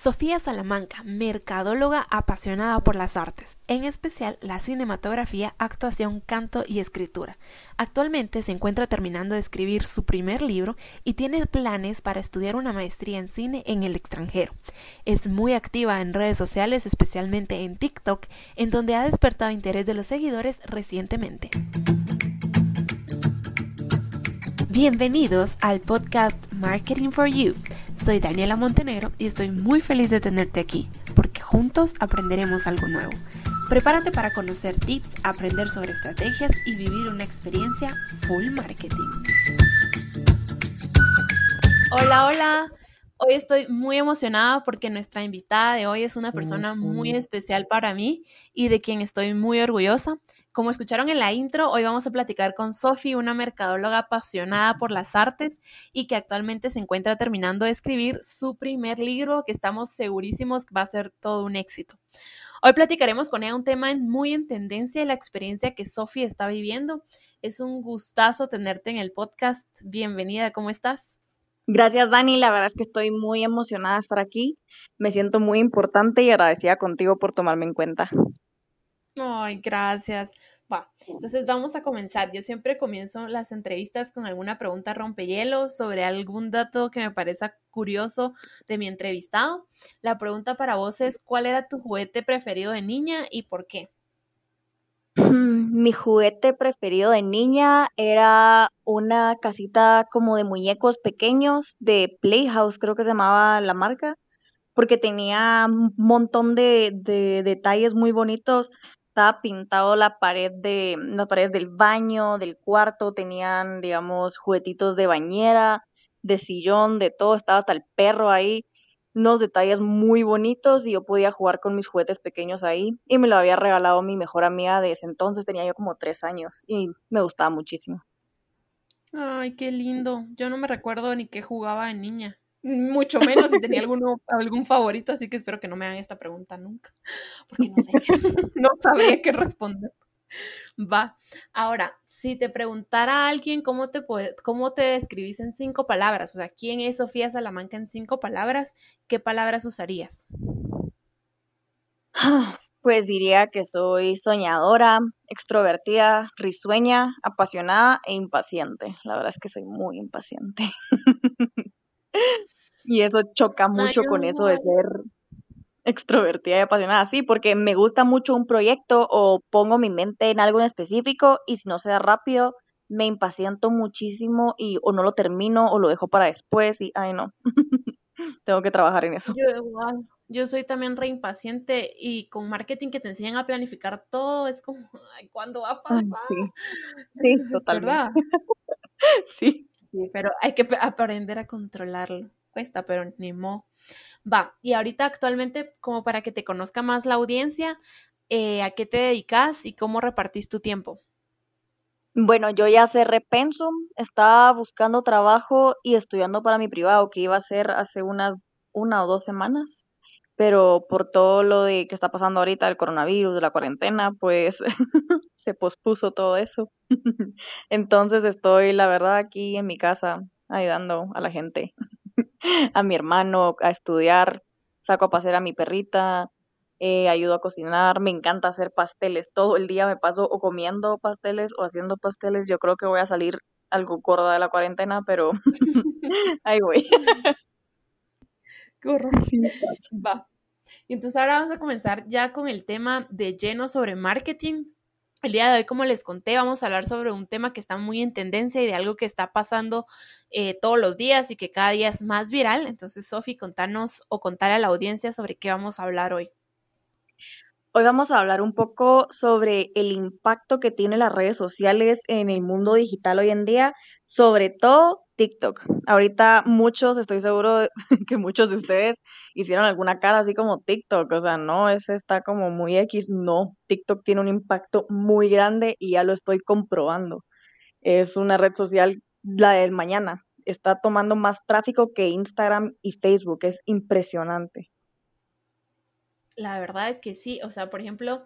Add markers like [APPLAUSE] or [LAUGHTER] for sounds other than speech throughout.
Sofía Salamanca, mercadóloga apasionada por las artes, en especial la cinematografía, actuación, canto y escritura. Actualmente se encuentra terminando de escribir su primer libro y tiene planes para estudiar una maestría en cine en el extranjero. Es muy activa en redes sociales, especialmente en TikTok, en donde ha despertado interés de los seguidores recientemente. Bienvenidos al podcast Marketing for You soy Daniela Montenegro y estoy muy feliz de tenerte aquí, porque juntos aprenderemos algo nuevo. Prepárate para conocer tips, aprender sobre estrategias y vivir una experiencia full marketing. Hola, hola. Hoy estoy muy emocionada porque nuestra invitada de hoy es una persona muy especial para mí y de quien estoy muy orgullosa. Como escucharon en la intro, hoy vamos a platicar con Sophie, una mercadóloga apasionada por las artes y que actualmente se encuentra terminando de escribir su primer libro que estamos segurísimos que va a ser todo un éxito. Hoy platicaremos con ella un tema muy en tendencia y la experiencia que Sophie está viviendo. Es un gustazo tenerte en el podcast. Bienvenida, ¿cómo estás? Gracias, Dani. La verdad es que estoy muy emocionada de estar aquí. Me siento muy importante y agradecida contigo por tomarme en cuenta. Ay, gracias. Va, entonces vamos a comenzar. Yo siempre comienzo las entrevistas con alguna pregunta rompehielo sobre algún dato que me parezca curioso de mi entrevistado. La pregunta para vos es, ¿cuál era tu juguete preferido de niña y por qué? Mi juguete preferido de niña era una casita como de muñecos pequeños de Playhouse, creo que se llamaba la marca, porque tenía un montón de detalles muy bonitos estaba pintado la pared de, las paredes del baño, del cuarto, tenían, digamos, juguetitos de bañera, de sillón, de todo, estaba hasta el perro ahí, unos detalles muy bonitos y yo podía jugar con mis juguetes pequeños ahí y me lo había regalado mi mejor amiga de ese entonces, tenía yo como tres años y me gustaba muchísimo. Ay, qué lindo. Yo no me recuerdo ni qué jugaba en niña mucho menos si tenía [LAUGHS] alguno, algún favorito, así que espero que no me hagan esta pregunta nunca, [LAUGHS] porque no sé, [LAUGHS] no sabría qué responder. Va. Ahora, si te preguntara a alguien cómo te, cómo te describís en cinco palabras, o sea, ¿quién es Sofía Salamanca en cinco palabras? ¿Qué palabras usarías? Pues diría que soy soñadora, extrovertida, risueña, apasionada e impaciente. La verdad es que soy muy impaciente. Y eso choca mucho con eso de ser extrovertida y apasionada, sí, porque me gusta mucho un proyecto o pongo mi mente en algo en específico y si no se da rápido, me impaciento muchísimo y o no lo termino o lo dejo para después y, ay no, [LAUGHS] tengo que trabajar en eso. Yo igual, yo soy también re impaciente y con marketing que te enseñan a planificar todo, es como, ay, ¿cuándo va a pasar? sí, [LAUGHS] totalmente. [LAUGHS] sí. Sí, pero hay que aprender a controlarlo. Cuesta, pero ni mo. Va, y ahorita actualmente, como para que te conozca más la audiencia, eh, ¿a qué te dedicas y cómo repartís tu tiempo? Bueno, yo ya cerré Pensum, estaba buscando trabajo y estudiando para mi privado, que iba a ser hace unas una o dos semanas pero por todo lo de que está pasando ahorita, el coronavirus, de la cuarentena, pues [LAUGHS] se pospuso todo eso. [LAUGHS] Entonces estoy, la verdad, aquí en mi casa ayudando a la gente, [LAUGHS] a mi hermano a estudiar, saco a pasear a mi perrita, eh, ayudo a cocinar, me encanta hacer pasteles, todo el día me paso o comiendo pasteles o haciendo pasteles, yo creo que voy a salir algo gorda de la cuarentena, pero ahí voy. [LAUGHS] Va. Y entonces ahora vamos a comenzar ya con el tema de lleno sobre marketing. El día de hoy, como les conté, vamos a hablar sobre un tema que está muy en tendencia y de algo que está pasando eh, todos los días y que cada día es más viral. Entonces, Sofi, contanos o contar a la audiencia sobre qué vamos a hablar hoy. Hoy vamos a hablar un poco sobre el impacto que tienen las redes sociales en el mundo digital hoy en día, sobre todo TikTok. Ahorita muchos, estoy seguro [LAUGHS] que muchos de ustedes hicieron alguna cara así como TikTok, o sea, no, ese está como muy X, no, TikTok tiene un impacto muy grande y ya lo estoy comprobando. Es una red social, la del mañana, está tomando más tráfico que Instagram y Facebook, es impresionante. La verdad es que sí, o sea, por ejemplo,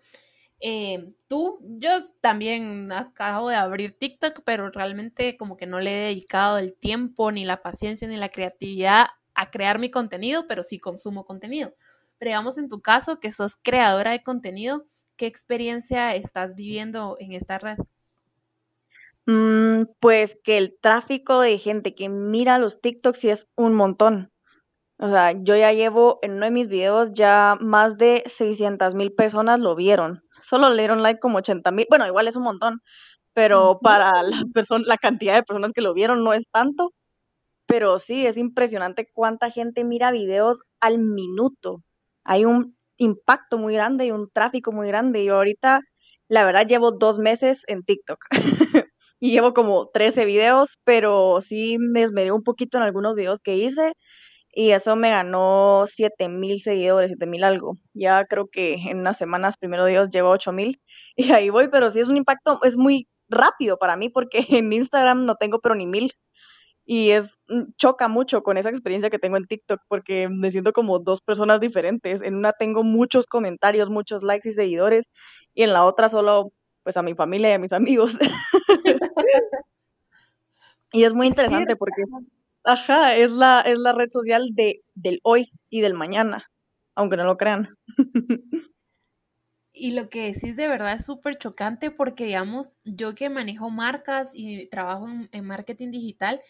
eh, tú, yo también acabo de abrir TikTok, pero realmente como que no le he dedicado el tiempo, ni la paciencia, ni la creatividad a crear mi contenido, pero sí consumo contenido. Pero digamos en tu caso, que sos creadora de contenido, ¿qué experiencia estás viviendo en esta red? Mm, pues que el tráfico de gente que mira los TikToks sí es un montón. O sea, yo ya llevo en uno de mis videos ya más de 600 mil personas lo vieron. Solo le dieron like como 80 mil. Bueno, igual es un montón, pero para la, la cantidad de personas que lo vieron no es tanto. Pero sí, es impresionante cuánta gente mira videos al minuto. Hay un impacto muy grande y un tráfico muy grande. Yo ahorita, la verdad, llevo dos meses en TikTok. [LAUGHS] y llevo como 13 videos, pero sí me esmeré un poquito en algunos videos que hice y eso me ganó 7 mil seguidores, 7 mil algo. Ya creo que en unas semanas, primero Dios, llevo 8 mil [LAUGHS] y ahí voy, pero sí es un impacto, es muy rápido para mí porque [LAUGHS] en Instagram no tengo pero ni mil y es mm, choca mucho con esa experiencia que tengo en TikTok porque me siento como dos personas diferentes. En una tengo muchos comentarios, muchos likes y seguidores y en la otra solo pues a mi familia y a mis [LAUGHS] amigos. y es muy interesante porque ajá, es la es la red social de del hoy y del mañana, aunque no lo crean. [LAUGHS] Y lo que decís de verdad es súper chocante porque, digamos, yo que manejo marcas y trabajo en, marketing digital,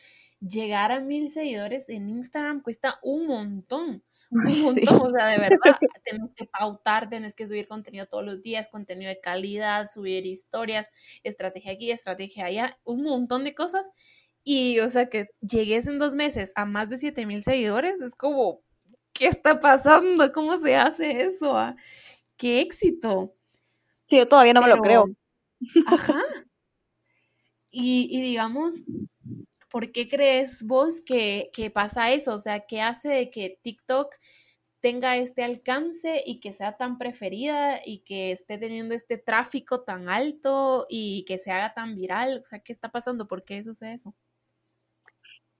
llegar a mil seguidores en Instagram cuesta un montón. Un montón, o sea, de verdad, [LAUGHS] tenés que pautar, tenés que subir contenido todos los días, contenido de calidad, subir historias, estrategia aquí, estrategia allá, un montón de cosas. Y, o sea, que llegues en dos meses a más de siete mil seguidores, es como, ¿qué está pasando? ¿Cómo se hace eso? Ah? ¡Qué éxito! Sí, yo todavía no me lo creo. Ajá. [LAUGHS] Y, y digamos, ¿por qué crees vos que, pasa eso? O sea, ¿qué hace de que TikTok tenga este alcance y que sea tan preferida y que esté teniendo este tráfico tan alto y que se haga tan viral? O sea, ¿qué está pasando? ¿Por qué sucede eso?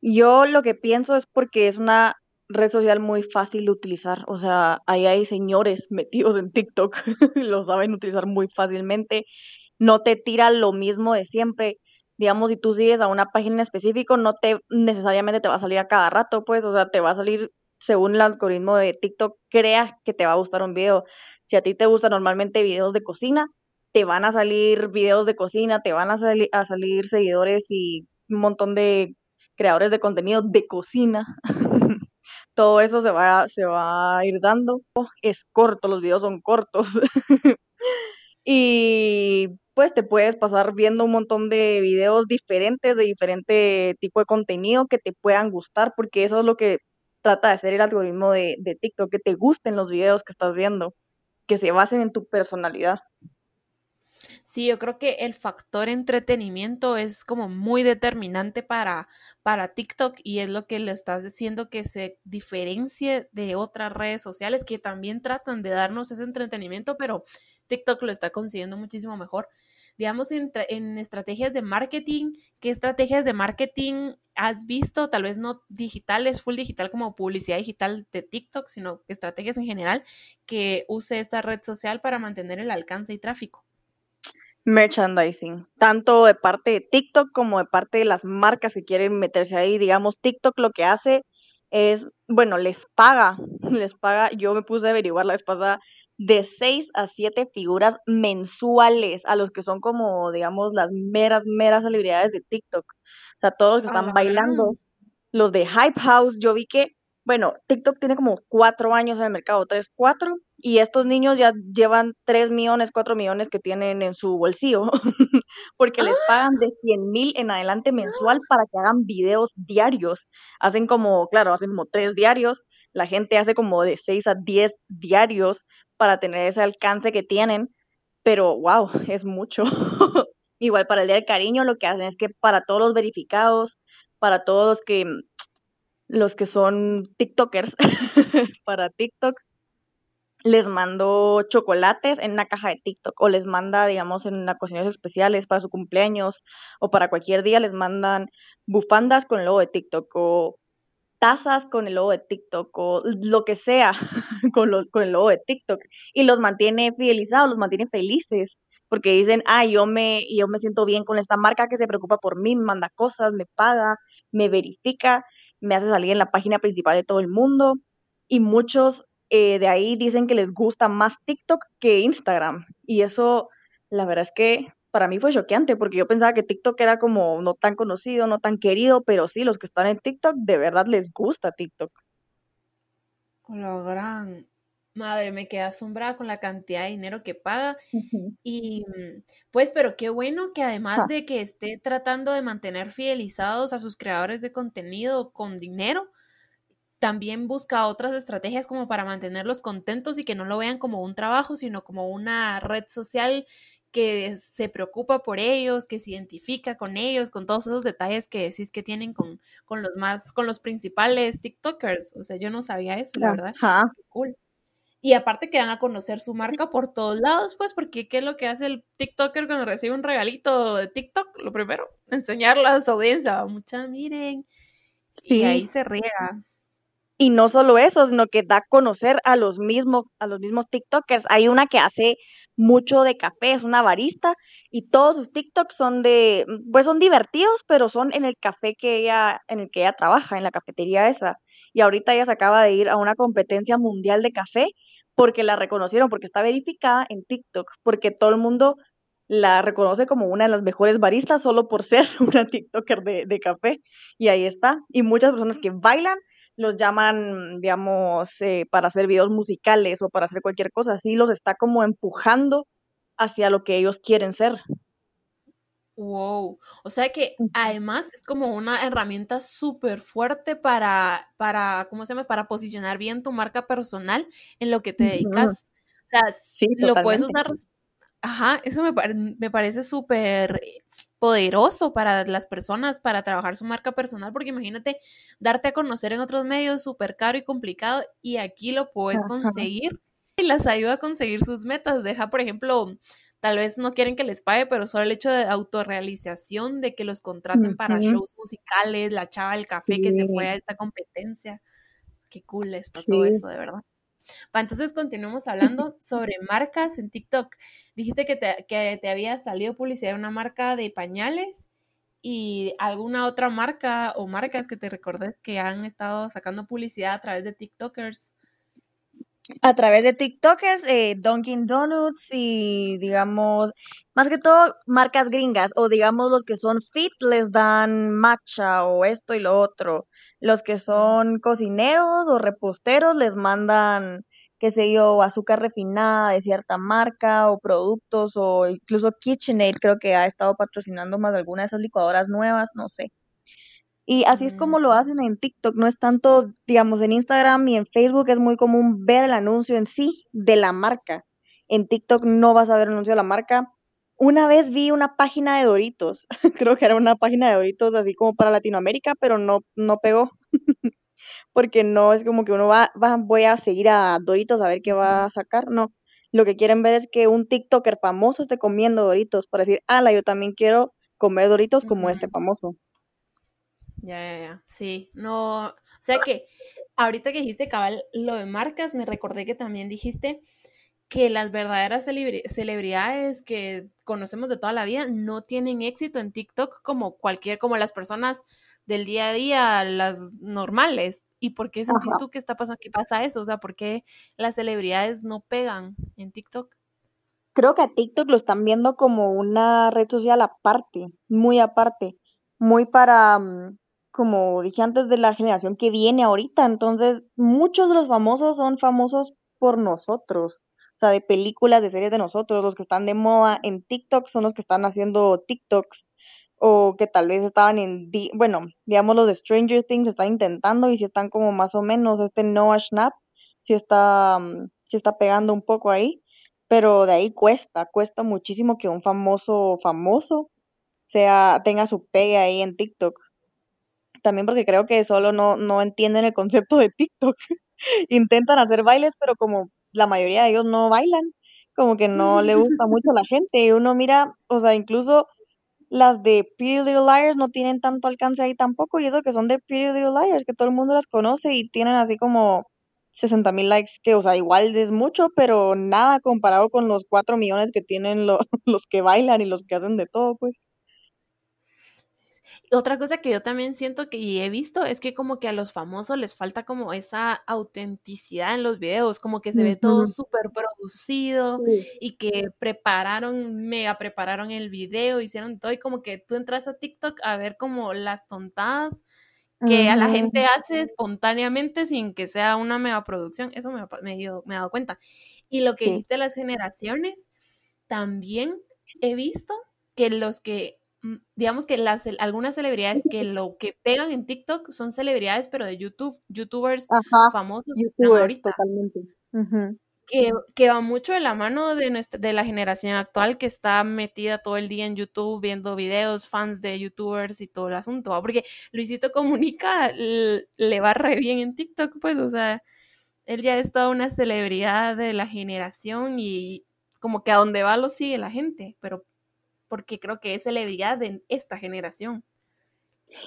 Yo lo que pienso es porque es una red social muy fácil de utilizar. O sea, ahí hay señores metidos en TikTok, [LAUGHS] lo saben utilizar muy fácilmente. No te tira lo mismo de siempre digamos, si tú sigues a una página en específico, no te necesariamente te va a salir a cada rato, pues, o sea, te va a salir según el algoritmo de TikTok, creas que te va a gustar un video. Si a ti te gustan normalmente videos de cocina, te van a salir videos de cocina, te van a, a salir seguidores y un montón de creadores de contenido de cocina. [LAUGHS] Todo eso se va, se va a ir dando. Es corto, los videos son cortos. [LAUGHS] y pues te puedes pasar viendo un montón de videos diferentes, de diferente tipo de contenido que te puedan gustar, porque eso es lo que trata de hacer el algoritmo de, de TikTok, que te gusten los videos que estás viendo, que se basen en tu personalidad. Sí, yo creo que el factor entretenimiento es como muy determinante para, para TikTok y es lo que le estás diciendo que se diferencie de otras redes sociales que también tratan de darnos ese entretenimiento, pero TikTok lo está consiguiendo muchísimo mejor. Digamos, en, en estrategias de marketing, ¿qué estrategias de marketing has visto? Tal vez no digitales, full digital como publicidad digital de TikTok, sino estrategias en general que use esta red social para mantener el alcance y tráfico merchandising, tanto de parte de TikTok como de parte de las marcas que quieren meterse ahí. Digamos, TikTok lo que hace es, bueno, les paga, [LAUGHS] les paga, yo me puse a averiguar la vez pasada, de 6 a 7 figuras mensuales a los que son como, digamos, las meras, meras celebridades de TikTok. O sea, todos los que están bailando, los de Hype House, yo vi que, bueno, TikTok tiene como cuatro años en el mercado, tres, cuatro, y estos niños ya llevan 3 millones, 4 millones que tienen en su bolsillo, [LAUGHS] porque les ¡Ah! pagan de 100 mil en adelante mensual para que hagan videos diarios. Hacen como, claro, hacen como 3 diarios, la gente hace como de 6 a 10 diarios para tener ese alcance que tienen, pero wow, es mucho. [LAUGHS] Igual para el Día del Cariño lo que hacen es que para todos los verificados, para todos los que, los que son TikTokers, [LAUGHS] para TikTok, les mando chocolates en una caja de TikTok o les manda, digamos, en ocasiones especiales para su cumpleaños o para cualquier día les mandan bufandas con el logo de TikTok o tazas con el logo de TikTok o lo que sea [LAUGHS] con, con el logo de TikTok y los mantiene fidelizados, los mantiene felices porque dicen, ah, yo me, yo me siento bien con esta marca que se preocupa por mí, me manda cosas, me paga, me verifica me hace salir en la página principal de todo el mundo y muchos eh, de ahí dicen que les gusta más TikTok que Instagram y eso la verdad es que para mí fue choqueante porque yo pensaba que TikTok era como no tan conocido, no tan querido, pero sí, los que están en TikTok de verdad les gusta TikTok. Lo gran madre, me quedé asombrada con la cantidad de dinero que paga. Y mm, pues, pero qué bueno que además de que esté tratando de mantener fidelizados a sus creadores de contenido con dinero, también busca otras estrategias como para mantenerlos contentos y que no lo vean como un trabajo, sino como una red social que se preocupa por ellos, que se identifica con ellos, con todos esos detalles que decís que tienen con, con los más, con los principales TikTokers. O sea, yo no sabía eso, la verdad. Cool. Y aparte que van a conocer su marca por todos lados, pues, porque ¿qué es lo que hace el TikToker cuando recibe un regalito de TikTok? Lo primero, [LAUGHS] enseñarlo a su audiencia. Mucha, miren. Sí. Y ahí se riega. Y no solo eso, sino que da a conocer a los mismos, a los mismos TikTokers. Hay una que hace mucho de café, es una barista, y todos sus TikToks son de, pues son divertidos, pero son en el café que ella, en el que ella trabaja, en la cafetería esa. Y ahorita ella se acaba de ir a una competencia mundial de café porque la reconocieron, porque está verificada en TikTok, porque todo el mundo la reconoce como una de las mejores baristas solo por ser [LAUGHS] una TikToker de, café. Y ahí está. Y muchas personas que bailan los llaman, digamos, eh, para hacer videos musicales o para hacer cualquier cosa así, los está como empujando hacia lo que ellos quieren ser. Wow. O sea que además es como una herramienta súper fuerte para, para, ¿cómo se llama? Para posicionar bien tu marca personal en lo que te dedicas. O sea, lo puedes usar. Ajá, eso me, me parece súper poderoso para las personas para trabajar su marca personal, porque imagínate darte a conocer en otros medios súper caro y complicado y aquí lo puedes conseguir y las ayuda a conseguir sus metas. Deja, por ejemplo, tal vez no quieren que les pague, pero solo el hecho de autorrealización, de que los contraten para shows musicales, la chava del café que se fue a esta competencia. Qué cool esto, todo eso, de verdad. Va, entonces continuamos hablando sobre marcas en TikTok. Dijiste que te, que te había salido publicidad de una marca de pañales y alguna otra marca o marcas que te recordes que han estado sacando publicidad a través de TikTokers a través de TikTokers, eh, Dunkin' Donuts y digamos, más que todo marcas gringas o digamos los que son fit les dan matcha o esto y lo otro. Los que son cocineros o reposteros les mandan, qué sé yo, azúcar refinada de cierta marca o productos o incluso KitchenAid creo que ha estado patrocinando más de alguna de esas licuadoras nuevas, no sé. Y así es como lo hacen en TikTok, no es tanto, digamos, en Instagram y en Facebook es muy común ver el anuncio en sí de la marca. En TikTok no vas a ver el anuncio de la marca. Una vez vi una página de Doritos, [LAUGHS] creo que era una página de Doritos así como para Latinoamérica, pero no, no pegó. [LAUGHS] Porque no es como que uno va, va, voy a seguir a Doritos a ver qué va a sacar, no. Lo que quieren ver es que un TikToker famoso esté comiendo Doritos para decir, ala, yo también quiero comer Doritos como este famoso. Ya, ya, ya. Sí, no. O sea que ahorita que dijiste cabal lo de marcas, me recordé que también dijiste que las verdaderas celebridades que conocemos de toda la vida no tienen éxito en TikTok como cualquier, como las personas del día a día, las normales. ¿Y por qué sentís tú que está pasando, que pasa eso? O sea, ¿por qué las celebridades no pegan en TikTok? Creo que a TikTok lo están viendo como una red social aparte, muy aparte, muy para mm, como dije antes, de la generación que viene ahorita. Entonces, muchos de los famosos son famosos por nosotros. O sea, de películas, de series de nosotros. Los que están de moda en TikTok son los que están haciendo TikToks. O que tal vez estaban en, bueno, digamos los de Stranger Things están intentando y si están como más o menos, este Noah Schnapp, si está, mm, si está pegando un poco ahí. Pero de ahí cuesta, cuesta muchísimo que un famoso famoso sea, tenga su pegue ahí en TikTok también porque creo que solo no, no entienden el concepto de TikTok. [LAUGHS] Intentan hacer bailes, pero como la mayoría de ellos no bailan, como que no le [LAUGHS] gusta mucho a la gente. Y uno mira, o sea, incluso las de Pretty Little Liars no tienen tanto alcance ahí tampoco, y eso que son de Pretty Little Liars, que todo el mundo las conoce y tienen así como 60 mil likes, que, o sea, igual es mucho, pero nada comparado con los 4 millones que tienen [LAUGHS] los que bailan y los que hacen de todo, pues otra cosa que yo también siento que y he visto es que como que a los famosos les falta como esa autenticidad en los videos, como que se ve todo súper producido y que prepararon, mega prepararon el video, hicieron todo y como que tú entras a TikTok a ver como las tontadas que a la gente hace espontáneamente sin que sea una mega producción, eso me, me, he dado cuenta. Y lo que dijiste las generaciones, también he visto que los que digamos que las algunas celebridades que lo que pegan en TikTok son celebridades, pero de YouTube, YouTubers famosos. YouTubers, totalmente. que, que, va mucho de la mano de, nuestra, de la generación actual que está metida todo el día en YouTube viendo videos, fans de YouTubers y todo el asunto. Porque Luisito Comunica le va re bien en TikTok, pues, o sea, él ya es toda una celebridad de la generación y como que a donde va lo sigue la gente, pero porque creo que es celebridad de esta generación.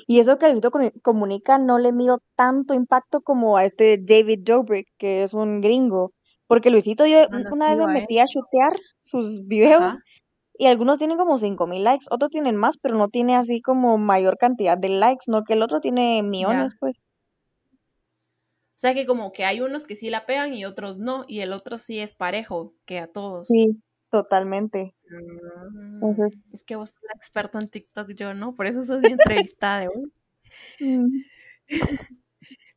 Y eso que Luisito Comunica no le mido tanto impacto como a este David Dobrik, que es un gringo. Porque Luisito, yo una vez me metí a chutear sus videos y algunos tienen como 5000 likes, otros tienen más, pero no tiene así como mayor cantidad de likes, no que el otro tiene millones, pues. O sea que como que hay unos que sí la pegan y otros no, y el otro sí es parejo que a todos. Sí, totalmente. Entonces, es que vos sos la experta en TikTok, yo no, por eso sos mi entrevistada de hoy. Mm. [LAUGHS]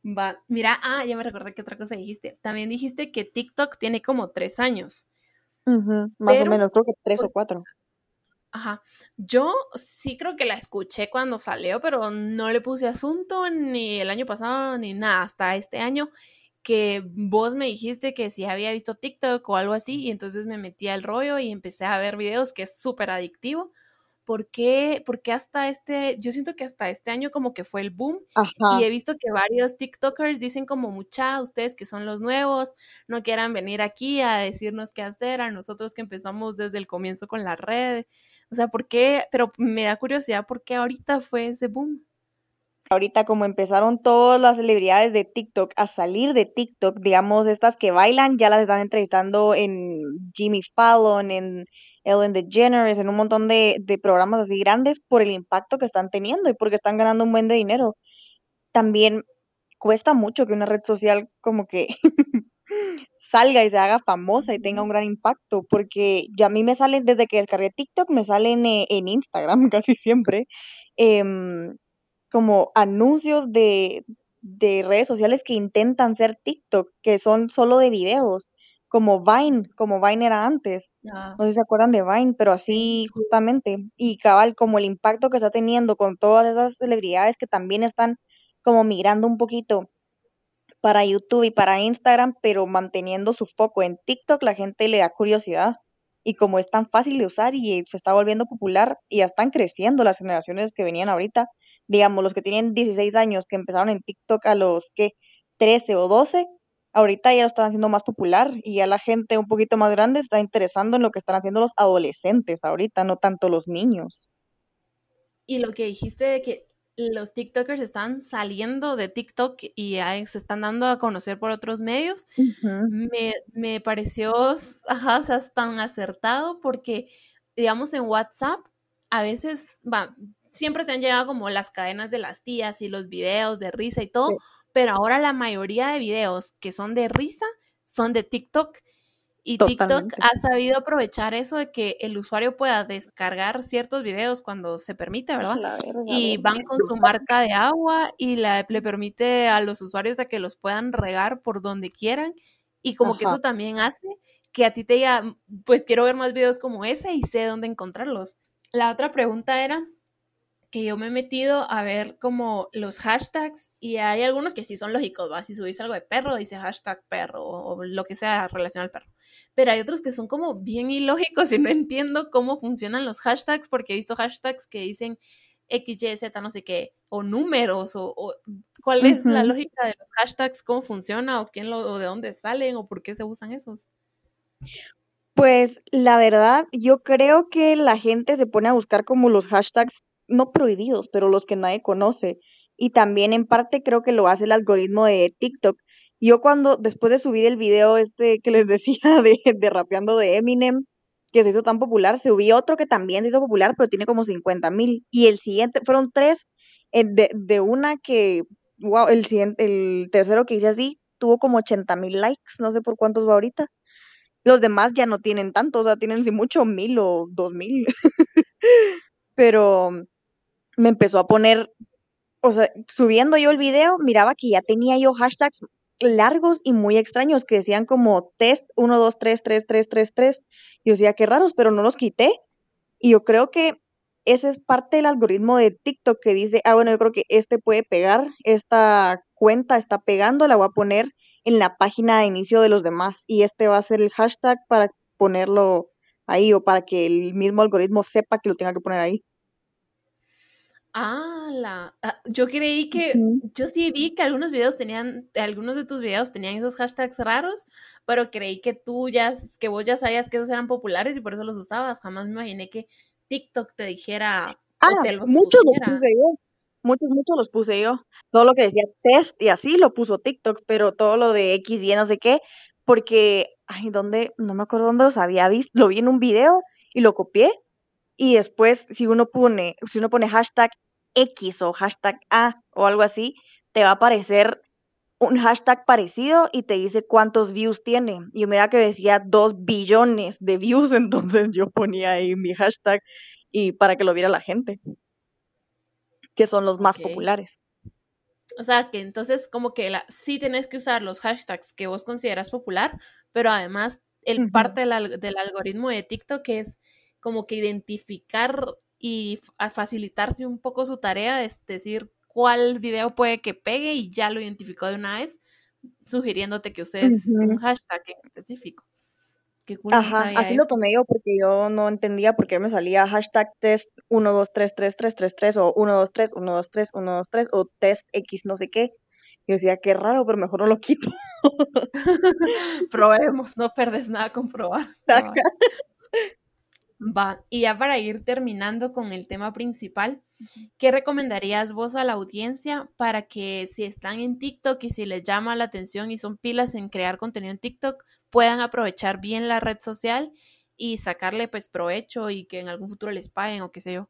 Va, mira, ah, ya me recordé que otra cosa dijiste. También dijiste que TikTok tiene como tres años. más o menos, creo que tres o cuatro. Ajá. Yo sí creo que la escuché cuando salió, pero no le puse asunto ni el año pasado ni nada, hasta este año que vos me dijiste que si había visto TikTok o algo así, y entonces me metí al rollo y empecé a ver videos que es súper adictivo. ¿Por qué? Porque hasta este, yo siento que hasta este año como que fue el boom y he visto que varios TikTokers dicen como mucha, ustedes que son los nuevos, no quieran venir aquí a decirnos qué hacer, a nosotros que empezamos desde el comienzo con la red. O sea, ¿por qué? Pero me da curiosidad por qué ahorita fue ese boom ahorita como empezaron todas las celebridades de TikTok a salir de TikTok, digamos, estas que bailan, ya las están entrevistando en Jimmy Fallon, en Ellen DeGeneres, en un montón de, de programas así grandes por el impacto que están teniendo y porque están ganando un buen de dinero. También cuesta mucho que una red social como que [LAUGHS] salga y se haga famosa y tenga un gran impacto, porque ya a mí me salen, desde que descargué TikTok, me salen eh, en Instagram [LAUGHS] casi siempre, em, como anuncios de, de redes sociales que intentan ser TikTok, que son solo de videos, como Vine, como Vine era antes. No sé si se acuerdan de Vine, pero así justamente. Y cabal, como el impacto que está teniendo con todas esas celebridades que también están como migrando un poquito para YouTube y para Instagram, pero manteniendo su foco en TikTok, la gente le da curiosidad. Y como es tan fácil de usar y se está volviendo popular y ya están creciendo las generaciones que venían ahorita, digamos, los que tienen 16 años, que empezaron en TikTok a los que 13 o 12, ahorita ya lo están haciendo más popular y ya la gente un poquito más grande está interesando en lo que están haciendo los adolescentes ahorita, no tanto los niños. Y lo que dijiste de que los TikTokers están saliendo de TikTok y se están dando a conocer por otros medios, me, me, pareció, ajá, o sea, tan acertado porque, digamos, en WhatsApp, a veces, va, siempre te han llegado como las cadenas de las tías y los videos de risa y todo, pero ahora la mayoría de videos que son de risa son de TikTok. Y TikTok ha sabido aprovechar eso de que el usuario pueda descargar ciertos videos cuando se permite, ¿verdad? y van con su marca de agua y le permite a los usuarios a que los puedan regar por donde quieran. Y como que eso también hace que a ti te diga, pues quiero ver más videos como ese y sé dónde encontrarlos. La otra pregunta era, que yo me he metido a ver como los hashtags y hay algunos que sí son lógicos, ¿va? Si subís algo de perro, dice hashtag perro o, lo que sea relacionado al perro. Pero hay otros que son como bien ilógicos y no entiendo cómo funcionan los hashtags porque he visto hashtags que dicen X, Y, Z, no sé qué, o números, o, cuál es la lógica de los hashtags, cómo funciona, o quién lo, o de dónde salen, o por qué se usan esos. Pues la verdad, yo creo que la gente se pone a buscar como los hashtags no prohibidos, pero los que nadie conoce. Y también en parte creo que lo hace el algoritmo de TikTok. Yo cuando, después de subir el video este que les [LAUGHS] decía de, de rapeando de Eminem, que se hizo tan popular, subí otro que también se hizo popular, pero tiene como 50 mil. Y el siguiente, fueron tres de, de una que, wow, el, siguiente, el tercero que hice así tuvo como 80 mil likes, no sé por cuántos va ahorita. Los demás ya no tienen tanto, o sea, tienen si mucho mil o dos mil. [LAUGHS] Pero me empezó a poner, o sea, subiendo yo el video, miraba que ya tenía yo hashtags largos y muy extraños que decían como test 1, 2, 3, 3, 3, 3, 3. Yo decía, qué raros, pero no los quité. Y yo creo que ese es parte del algoritmo de TikTok que dice, ah, bueno, yo creo que este puede pegar, esta cuenta está pegando, la voy a poner en la página de inicio de los demás y este va a ser el hashtag para ponerlo ahí o para que el mismo algoritmo sepa que lo tenga que poner ahí. Ah, la, ah, yo creí que, yo sí vi que algunos videos tenían, algunos de tus videos tenían esos hashtags raros, pero creí que tú ya, que vos ya sabías que esos eran populares y por eso los usabas. Jamás me imaginé que TikTok te dijera. Ah, muchos los puse yo. Muchos, muchos los puse yo. Todo lo que decía test y así lo puso TikTok, pero todo lo de X y no sé qué, porque, ay, ¿dónde? No me acuerdo dónde los había visto. Lo vi en un video y lo copié. Y después, si uno pone, si uno pone hashtag X o hashtag A o algo así, te va a aparecer un hashtag parecido y te dice cuántos views tiene. Y mira que decía dos billones de views, [LAUGHS] entonces yo ponía ahí mi hashtag y para que lo viera la gente, que son los más populares. O sea, que entonces como que la, sí tenés que usar los hashtags que vos consideras popular, pero además el parte del, del, algoritmo de TikTok es como que identificar y facilitarse un poco su tarea, es decir, cuál video puede que pegue y ya lo identificó de una vez, sugiriéndote que uses un hashtag en específico. Qué Ajá, así lo tomé yo porque yo no entendía por qué me salía hashtag test 1233333 o 123 123 123 o test X no sé qué. Y decía, qué raro, pero mejor no lo quito. [LAUGHS] Probemos, no perdes nada con probar. [LAUGHS] Va, y ya para ir terminando con el tema principal, ¿qué recomendarías vos a la audiencia para que si están en TikTok y si les llama la atención y son pilas en crear contenido en TikTok, puedan aprovechar bien la red social y sacarle pues provecho y que en algún futuro les paguen o qué sé yo?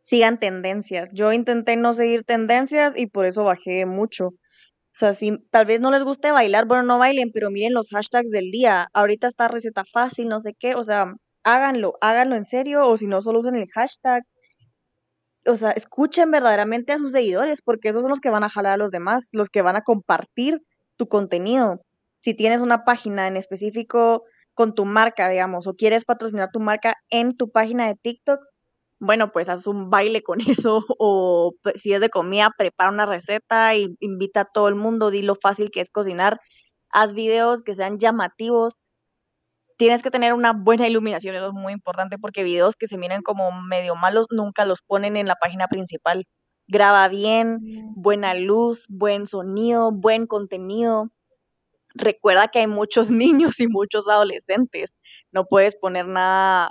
Sigan tendencias. Yo intenté no seguir tendencias y por eso bajé mucho. O sea, si tal vez no les guste bailar, bueno, no bailen, pero miren los hashtags del día. Ahorita está receta fácil, no sé qué. O sea, háganlo, háganlo en serio o si no, solo usen el hashtag. O sea, escuchen verdaderamente a sus seguidores porque esos son los que van a jalar a los demás, los que van a compartir tu contenido. Si tienes una página en específico con tu marca, digamos, o quieres patrocinar tu marca en tu página de TikTok, bueno, pues haz un baile con [LAUGHS] eso o pues, si es de comida, prepara una receta y invita a todo el mundo, di lo fácil que es cocinar, haz videos que sean llamativos, tienes que tener una buena iluminación, eso es muy importante porque videos que se miren como medio malos nunca los ponen en la página principal. Graba bien, mm. buena luz, buen sonido, buen contenido. Recuerda que hay muchos [LAUGHS] niños y muchos adolescentes. No puedes poner nada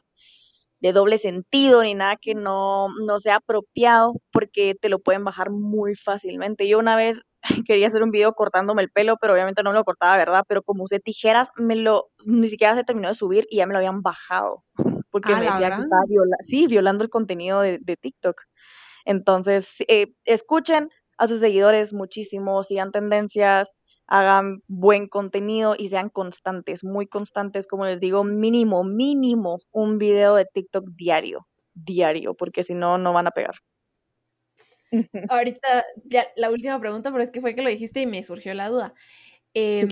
de doble sentido ni nada que no, no sea apropiado porque te lo pueden bajar muy fácilmente. Yo una vez [LAUGHS] quería hacer un video cortándome el pelo, pero obviamente no me lo cortaba, ¿verdad? Pero como usé tijeras, me lo, ni siquiera se terminó de subir y ya me lo habían bajado, [LAUGHS] porque me decía que estaba sí, violando el contenido de, TikTok. Entonces, eh, escuchen a sus seguidores muchísimo, sigan tendencias, hagan buen contenido y sean constantes, muy constantes, como les digo, mínimo, mínimo un video de TikTok diario, diario, porque si no, no van a pegar. [LAUGHS] Ahorita, ya la última pregunta, pero es que fue que lo dijiste y me surgió la duda. Em,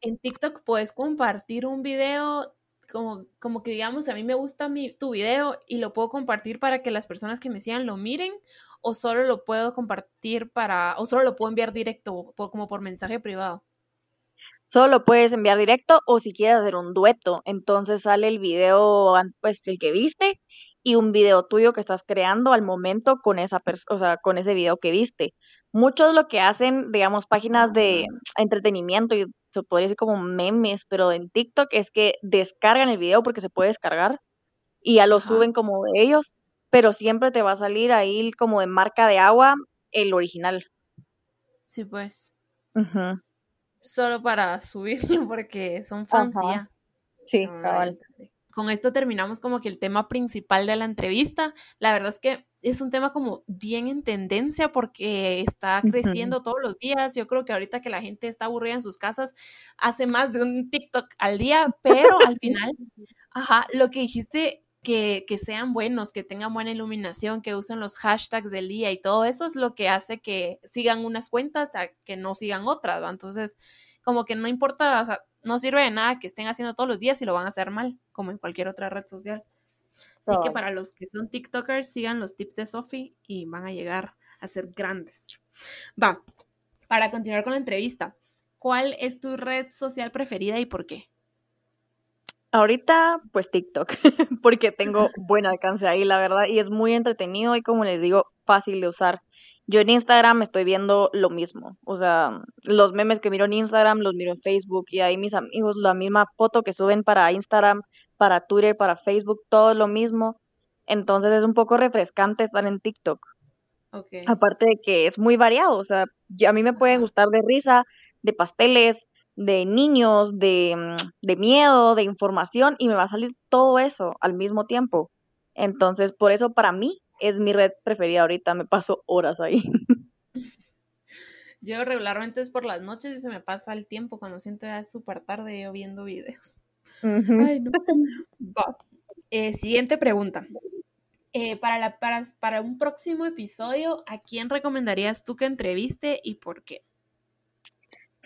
en TikTok puedes compartir un video como, como que digamos, a mí me gusta mi, tu video y lo puedo compartir para que las personas que me sigan lo miren o solo lo puedo compartir para, o solo lo puedo enviar directo, como por mensaje privado. Solo lo puedes enviar directo o si quieres hacer un dueto. Entonces sale el video, pues el que viste y un video tuyo que estás creando al momento con esa o sea, con ese video que viste. Muchos lo que hacen, digamos, páginas de entretenimiento y se podría decir como memes, pero en TikTok es que descargan el video porque se puede descargar y ya lo suben como de ellos, pero siempre te va a salir ahí como de marca de agua el original. Sí, pues. Solo para subirlo porque son fans ya. Sí, cabal con esto terminamos como que el tema principal de la entrevista. La verdad es que es un tema como bien en tendencia porque está creciendo todos los días. Yo creo que ahorita que la gente está aburrida en sus casas, hace más de un TikTok al día, [LAUGHS] pero al final, ajá, lo que dijiste que, que, sean buenos, que tengan buena iluminación, que usen los hashtags del día y todo eso es lo que hace que sigan unas cuentas a que no sigan otras, ¿va? Entonces, como que no importa, o sea, no sirve de nada que estén haciendo todos los días y lo van a hacer mal, como en cualquier otra red social. Así que para los que son TikTokers, sigan los tips de Sophie y van a llegar a ser grandes. Va, para continuar con la entrevista, ¿cuál es tu red social preferida y por qué? Ahorita, pues TikTok, [LAUGHS] porque tengo [LAUGHS] buen alcance ahí, la verdad, y es muy entretenido y como les digo, fácil de usar. Yo en Instagram estoy viendo lo mismo, o sea, los memes que miro en Instagram los miro en Facebook y ahí mis amigos la misma foto que suben para Instagram, para Twitter, para Facebook, todo lo mismo. Entonces es un poco refrescante estar en TikTok. Okay. Aparte de que es muy variado, o sea, a mí me puede gustar de risa, de pasteles, de niños, de, de, miedo, de información, y me va a salir todo eso al mismo tiempo. Entonces, por eso para mí es mi red preferida ahorita, me paso horas ahí. Yo regularmente es por las noches y se me pasa el tiempo cuando siento ya es súper tarde yo viendo videos. Ay, no. Eh, siguiente pregunta. Eh, para, la, para, para un próximo episodio, ¿a quién recomendarías tú que entreviste y por qué?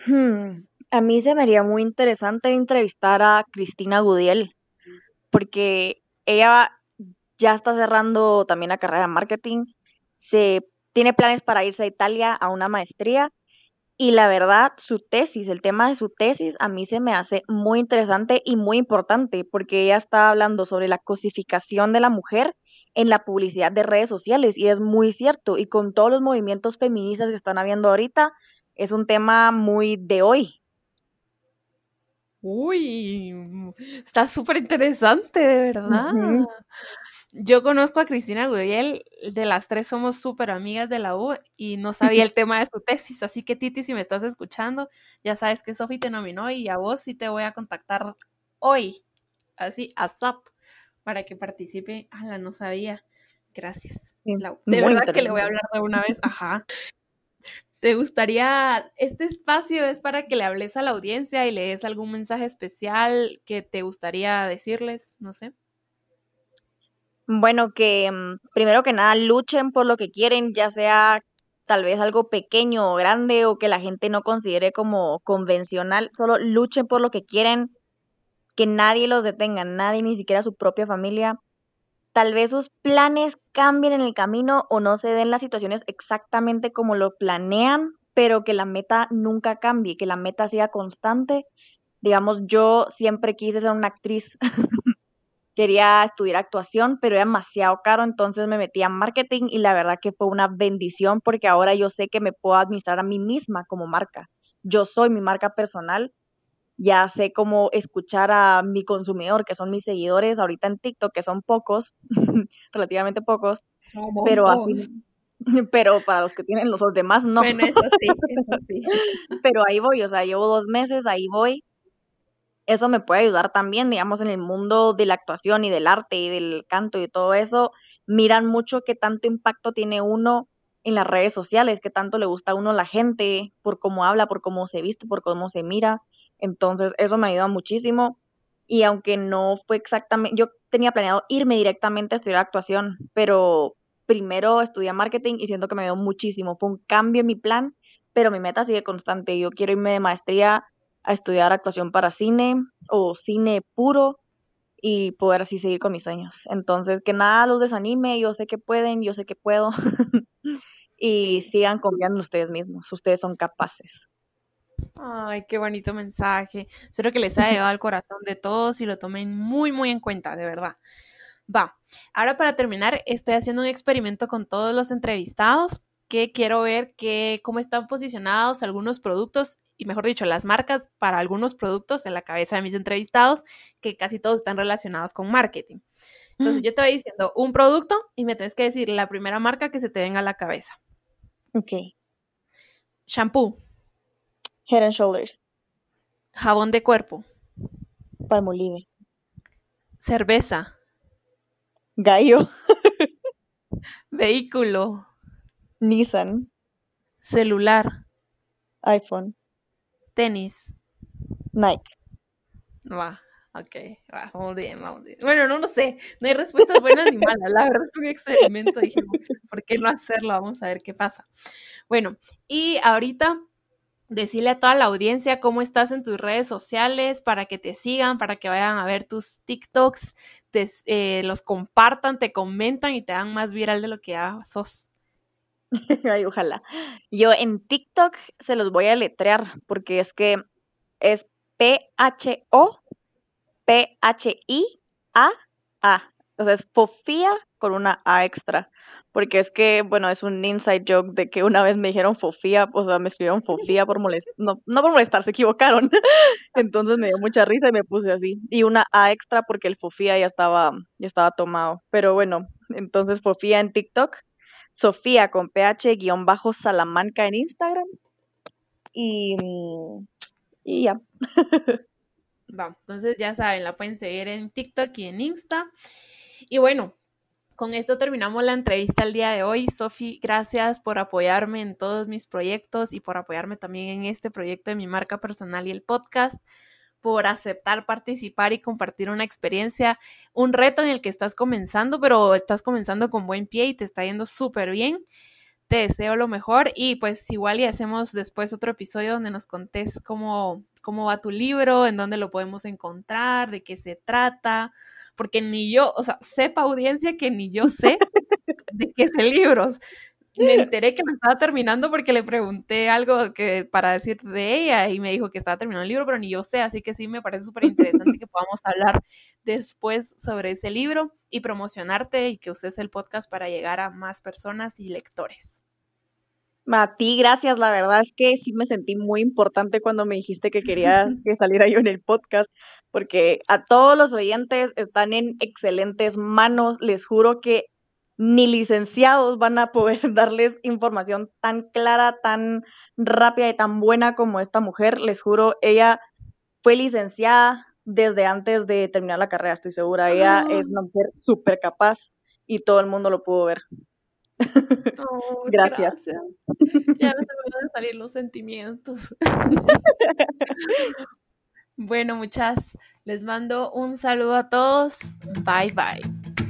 Hmm, a mí se me haría muy interesante entrevistar a Cristina Gudiel, porque ella ya está cerrando también la carrera de marketing, se tiene planes para irse a Italia a una maestría y la verdad, su tesis, el tema de su tesis, a mí se me hace muy interesante y muy importante porque ella está hablando sobre la cosificación de la mujer en la publicidad de redes sociales y es muy cierto y con todos los movimientos feministas que están habiendo ahorita, es un tema muy de hoy. Uy, está súper interesante, de verdad. Yo conozco a Cristina Gudiel, de las tres somos súper amigas de la U y no sabía el [LAUGHS] tema de su tesis, así que Titi, si me estás escuchando, ya sabes que Sofi te nominó y a vos sí te voy a contactar hoy, así, a SAP, para que participe. la no sabía. Gracias. de verdad que le voy a hablar de una vez. Ajá. ¿Te gustaría, este espacio es para que le hables a la audiencia y le des algún mensaje especial que te gustaría decirles? No sé. Bueno, que mm, primero que nada luchen por lo que quieren, ya sea tal vez algo pequeño o grande o que la gente no considere como convencional, solo luchen por lo que quieren, que nadie los detenga, nadie, ni siquiera su propia familia. Tal vez sus planes cambien en el camino o no se den las situaciones exactamente como lo planean, pero que la meta nunca cambie, que la meta sea constante. Digamos, yo siempre quise ser una actriz, [LAUGHS] quería estudiar actuación, pero era demasiado caro, entonces me metí a marketing y la verdad que fue una bendición porque ahora yo sé que me puedo administrar a mí misma como marca. Yo soy mi marca personal ya sé cómo escuchar a mi consumidor, que son mis seguidores ahorita en TikTok, que son pocos, [LAUGHS] relativamente pocos, pero así, [LAUGHS] pero para los que tienen los demás no. eso sí, eso sí. [LAUGHS] pero ahí voy, o sea, llevo dos meses, ahí voy. Eso me puede ayudar también, digamos, en el mundo de la actuación y del arte y del canto y todo eso. Miran mucho qué tanto impacto tiene uno en las redes sociales, qué tanto le gusta a uno la gente, por cómo habla, por cómo se viste, por cómo se mira. Entonces, eso me ayuda muchísimo. Y aunque no fue exactamente, yo tenía planeado irme directamente a estudiar actuación, pero primero estudié marketing y siento que me ayudó muchísimo. Fue un cambio en mi plan, pero mi meta sigue constante. Yo quiero irme de maestría a estudiar actuación para cine o cine puro y poder así seguir con mis sueños. Entonces, que nada los desanime, yo sé que pueden, yo sé que puedo. [LAUGHS] y sigan confiando en ustedes mismos, ustedes son capaces. Ay, qué bonito mensaje. Espero que les haya llegado al corazón de todos y lo tomen muy, muy en cuenta, de verdad. Va, ahora para terminar, estoy haciendo un experimento con todos los entrevistados que quiero ver que, cómo están posicionados algunos productos y mejor dicho, las marcas para algunos productos en la cabeza de mis entrevistados, que casi todos están relacionados con marketing. Entonces, yo te voy diciendo un producto y me tienes que decir la primera marca que se te venga a la cabeza. Ok. Shampoo. Head and Shoulders. Jabón de cuerpo. Palmolive. Cerveza. Gallo. [LAUGHS] Vehículo. Nissan. Celular. iPhone. Tenis. Nike. Va, ok, va, vamos bien, vamos bien. Bueno, no, no sé, no hay respuestas buenas ni malas, la verdad es un experimento, dije, ¿por qué no hacerlo? Vamos a ver qué pasa. Bueno, y ahorita decirle a toda la audiencia cómo estás en tus redes sociales para que te sigan, para que vayan a ver tus TikToks, te, eh, los compartan, te comentan y te dan más viral de lo que ya sos. [LAUGHS] Ay, ojalá. Yo en TikTok se los voy a letrear porque es que es P-H-O P-H-I-A-A. O sea, es Fofía con una A extra. Porque es que, bueno, es un inside joke de que una vez me dijeron Fofía, o sea, me escribieron Fofía por molestar, no, no por molestar, se equivocaron. [LAUGHS] Entonces me dio mucha risa y me puse así. Y una A extra porque el Fofía ya estaba, ya estaba tomado. Pero bueno, entonces Fofía en TikTok, Sofía con PH-Salamanca en Instagram. Y, y ya. Va, entonces ya saben, la pueden seguir en TikTok y en Insta. Y bueno, con esto terminamos la entrevista el día de hoy. Sofi, gracias por apoyarme en todos mis proyectos y por apoyarme también en este proyecto de mi marca personal y el podcast, por aceptar participar y compartir una experiencia, un reto en el que estás comenzando, pero estás comenzando con buen pie y te está yendo súper bien. Te deseo lo mejor y pues igual y hacemos después otro episodio donde nos contés cómo, cómo va tu libro, en dónde lo podemos encontrar, de qué se trata, porque ni yo, o sea, sepa audiencia que ni yo sé [LAUGHS] de qué es el libro. Me [LAUGHS] enteré que me estaba terminando porque le pregunté algo que para decir de ella y me dijo que estaba terminando el libro, pero ni yo sé, así que sí me parece súper interesante que podamos hablar después sobre ese libro y promocionarte y que uses el podcast para llegar a más personas y lectores. A ti, gracias. La verdad es que sí me sentí muy importante cuando me dijiste que querías [LAUGHS] que saliera yo en el podcast, porque a todos los oyentes están en excelentes manos. Les juro que ni licenciados van a poder [LAUGHS] darles información tan clara, tan rápida y tan buena como esta mujer. Les juro, ella fue licenciada desde antes de terminar la carrera, estoy segura. Ella es una mujer súper capaz y todo el mundo lo pudo ver. Oh, [LAUGHS] gracias. Ya me van a salir los sentimientos. [LAUGHS] bueno, muchas, les mando un saludo a todos. Bye bye.